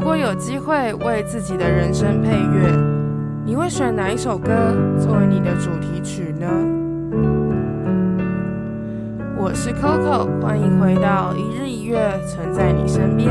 如果有机会为自己的人生配乐，你会选哪一首歌作为你的主题曲呢？我是 Coco，欢迎回到一日一月，存在你身边。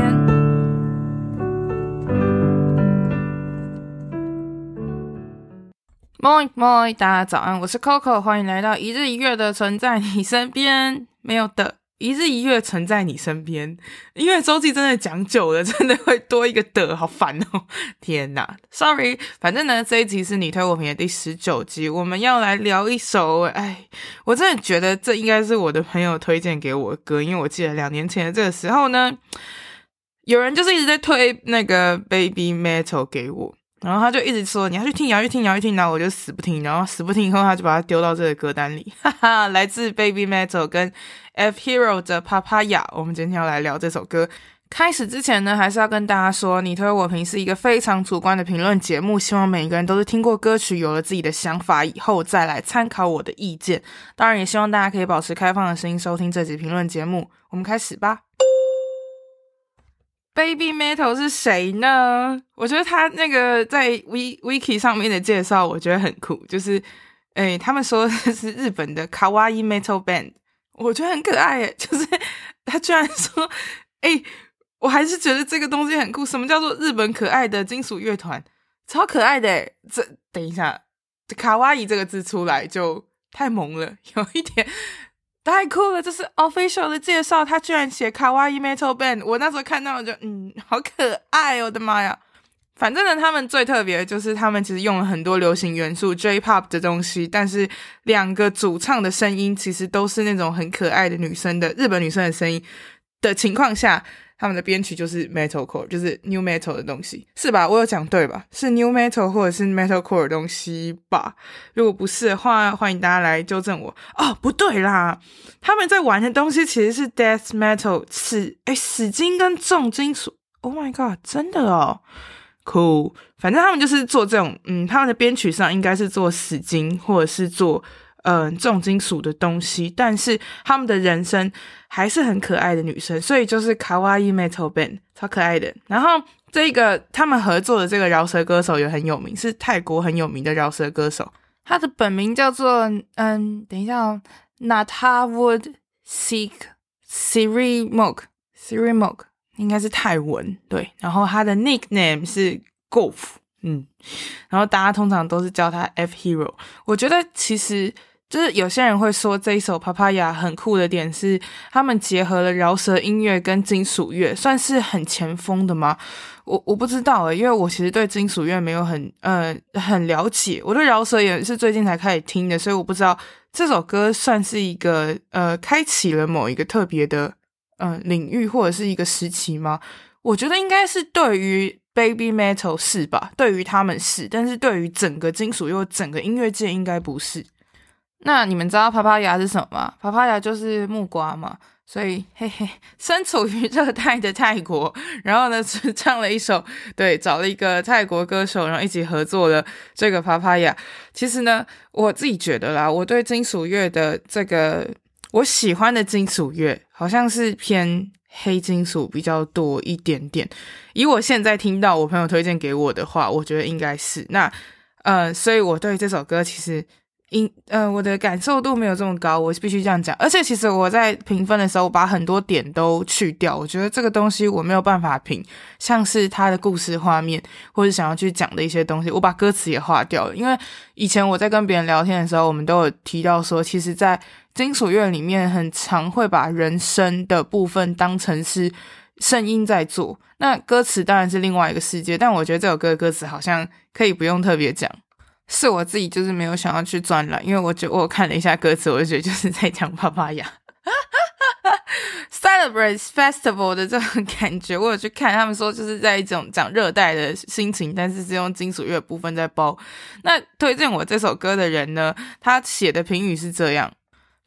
Moi moi，大家早安，我是 Coco，欢迎来到一日一月的存在你身边。没有的。一日一月存在你身边，因为周记真的讲久了，真的会多一个的，好烦哦！天哪，sorry，反正呢，这一集是你推我评的第十九集，我们要来聊一首，哎，我真的觉得这应该是我的朋友推荐给我的歌，因为我记得两年前的这个时候呢，有人就是一直在推那个 Baby Metal 给我。然后他就一直说，你要去听，你要去听，你要去听，然后我就死不听，然后死不听以后他就把它丢到这个歌单里，哈哈，来自 Baby Metal 跟 F.HERO 的 Papaya，我们今天要来聊这首歌。开始之前呢，还是要跟大家说，你推我评是一个非常主观的评论节目，希望每一个人都是听过歌曲，有了自己的想法以后再来参考我的意见。当然，也希望大家可以保持开放的心收听这集评论节目。我们开始吧。Baby Metal 是谁呢？我觉得他那个在 Wiki 上面的介绍，我觉得很酷。就是，哎，他们说是日本的 Kawaii Metal Band，我觉得很可爱。就是他居然说，哎，我还是觉得这个东西很酷。什么叫做日本可爱的金属乐团？超可爱的！这等一下，卡哇伊这个字出来就太萌了，有一点。太酷了！这是 official 的介绍，他居然写 Kawaii Metal Band。我那时候看到我就嗯，好可爱，我的妈呀！反正呢，他们最特别的就是他们其实用了很多流行元素 J-pop 的东西，但是两个主唱的声音其实都是那种很可爱的女生的日本女生的声音的情况下。他们的编曲就是 metalcore，就是 new metal 的东西，是吧？我有讲对吧？是 new metal 或者是 metalcore 的东西吧？如果不是的话，欢迎大家来纠正我。哦，不对啦，他们在玩的东西其实是 death metal，死诶死金跟重金属。Oh my god，真的哦，cool。反正他们就是做这种，嗯，他们的编曲上应该是做死金或者是做。嗯、重金属的东西，但是他们的人生还是很可爱的女生，所以就是卡哇伊 metal band，超可爱的。然后这个他们合作的这个饶舌歌手也很有名，是泰国很有名的饶舌歌手，他的本名叫做嗯，等一下哦，Nathawood Seek Sirimok，Sirimok 应该是泰文对，然后他的 nickname 是 Golf，嗯，然后大家通常都是叫他 F.HERO，我觉得其实。就是有些人会说这一首《Papaya》很酷的点是，他们结合了饶舌音乐跟金属乐，算是很前锋的吗？我我不知道诶，因为我其实对金属乐没有很呃很了解，我对饶舌也是最近才开始听的，所以我不知道这首歌算是一个呃开启了某一个特别的呃领域或者是一个时期吗？我觉得应该是对于 Baby Metal 是吧？对于他们是，但是对于整个金属乐整个音乐界应该不是。那你们知道 Papaya 是什么吗？Papaya 就是木瓜嘛，所以嘿嘿，身处于热带的泰国，然后呢，只唱了一首，对，找了一个泰国歌手，然后一起合作了这个 Papaya。其实呢，我自己觉得啦，我对金属乐的这个我喜欢的金属乐，好像是偏黑金属比较多一点点。以我现在听到我朋友推荐给我的话，我觉得应该是那，呃，所以我对这首歌其实。因呃，我的感受度没有这么高，我必须这样讲。而且其实我在评分的时候，我把很多点都去掉。我觉得这个东西我没有办法评，像是他的故事画面，或者想要去讲的一些东西，我把歌词也划掉了。因为以前我在跟别人聊天的时候，我们都有提到说，其实，在金属乐里面，很常会把人声的部分当成是声音在做。那歌词当然是另外一个世界，但我觉得这首歌的歌词好像可以不用特别讲。是我自己就是没有想要去钻了，因为我觉得我看了一下歌词，我就觉得就是在讲巴巴牙，celebrate festival 的这种感觉。我有去看，他们说就是在一种讲热带的心情，但是是用金属乐部分在包。那推荐我这首歌的人呢，他写的评语是这样。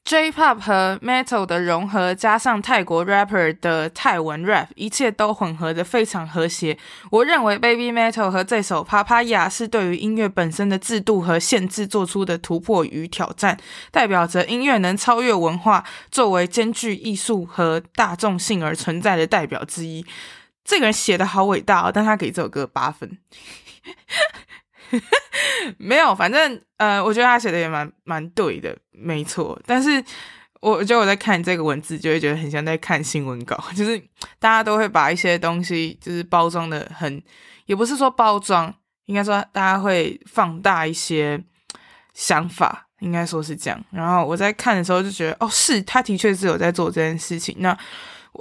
J-pop 和 metal 的融合，加上泰国 rapper 的泰文 rap，一切都混合得非常和谐。我认为 Baby Metal 和这首 Papaya 是对于音乐本身的制度和限制做出的突破与挑战，代表着音乐能超越文化，作为兼具艺术和大众性而存在的代表之一。这个人写的好伟大哦，但他给这首歌八分。没有，反正呃，我觉得他写的也蛮蛮对的，没错。但是我觉得我在看这个文字，就会觉得很像在看新闻稿，就是大家都会把一些东西就是包装的很，也不是说包装，应该说大家会放大一些想法，应该说是这样。然后我在看的时候就觉得，哦，是，他的确是有在做这件事情。那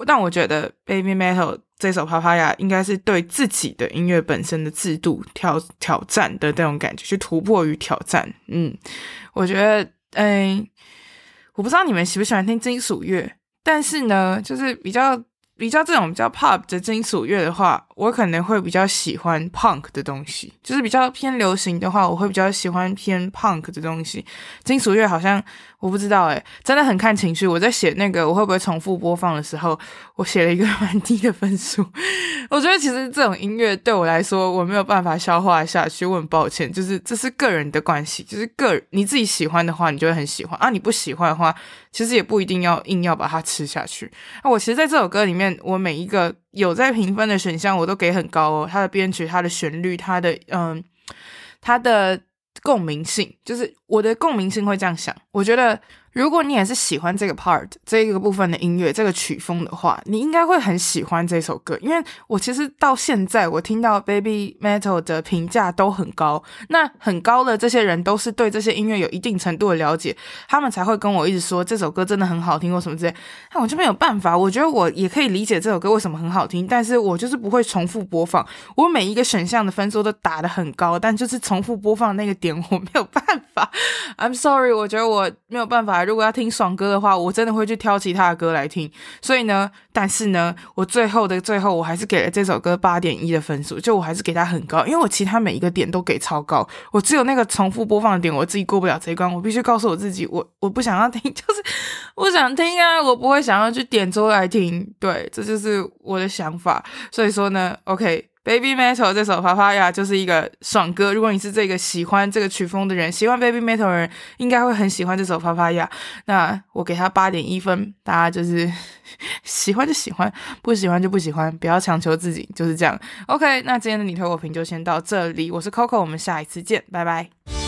但我觉得 Baby Metal。这首《帕帕亚》应该是对自己的音乐本身的制度挑挑战的那种感觉，去突破与挑战。嗯，我觉得，嗯，我不知道你们喜不喜欢听金属乐，但是呢，就是比较。比较这种比较 pop 的金属乐的话，我可能会比较喜欢 punk 的东西。就是比较偏流行的话，我会比较喜欢偏 punk 的东西。金属乐好像我不知道诶，真的很看情绪。我在写那个我会不会重复播放的时候，我写了一个蛮低的分数。我觉得其实这种音乐对我来说，我没有办法消化下去。我很抱歉，就是这是个人的关系，就是个你自己喜欢的话，你就会很喜欢啊；你不喜欢的话，其实也不一定要硬要把它吃下去。那我其实在这首歌里面，我每一个有在评分的选项，我都给很高哦。它的编曲、它的旋律、它的嗯，它的共鸣性，就是我的共鸣性会这样想。我觉得。如果你也是喜欢这个 part 这个部分的音乐这个曲风的话，你应该会很喜欢这首歌。因为我其实到现在我听到 Baby Metal 的评价都很高，那很高的这些人都是对这些音乐有一定程度的了解，他们才会跟我一直说这首歌真的很好听或什么之类。那我就没有办法，我觉得我也可以理解这首歌为什么很好听，但是我就是不会重复播放。我每一个选项的分数都打得很高，但就是重复播放那个点我没有办法。I'm sorry，我觉得我没有办法。如果要听爽歌的话，我真的会去挑其他的歌来听。所以呢，但是呢，我最后的最后，我还是给了这首歌八点一的分数，就我还是给它很高，因为我其他每一个点都给超高，我只有那个重复播放的点，我自己过不了这一关。我必须告诉我自己，我我不想要听，就是不想听啊，我不会想要去点出来听。对，这就是我的想法。所以说呢，OK。Baby Metal 这首《啪啪呀》就是一个爽歌。如果你是这个喜欢这个曲风的人，喜欢 Baby Metal 的人，应该会很喜欢这首《啪啪呀》。那我给他八点一分，大家就是喜欢就喜欢，不喜欢就不喜欢，不要强求自己，就是这样。OK，那今天的你推我评就先到这里。我是 Coco，我们下一次见，拜拜。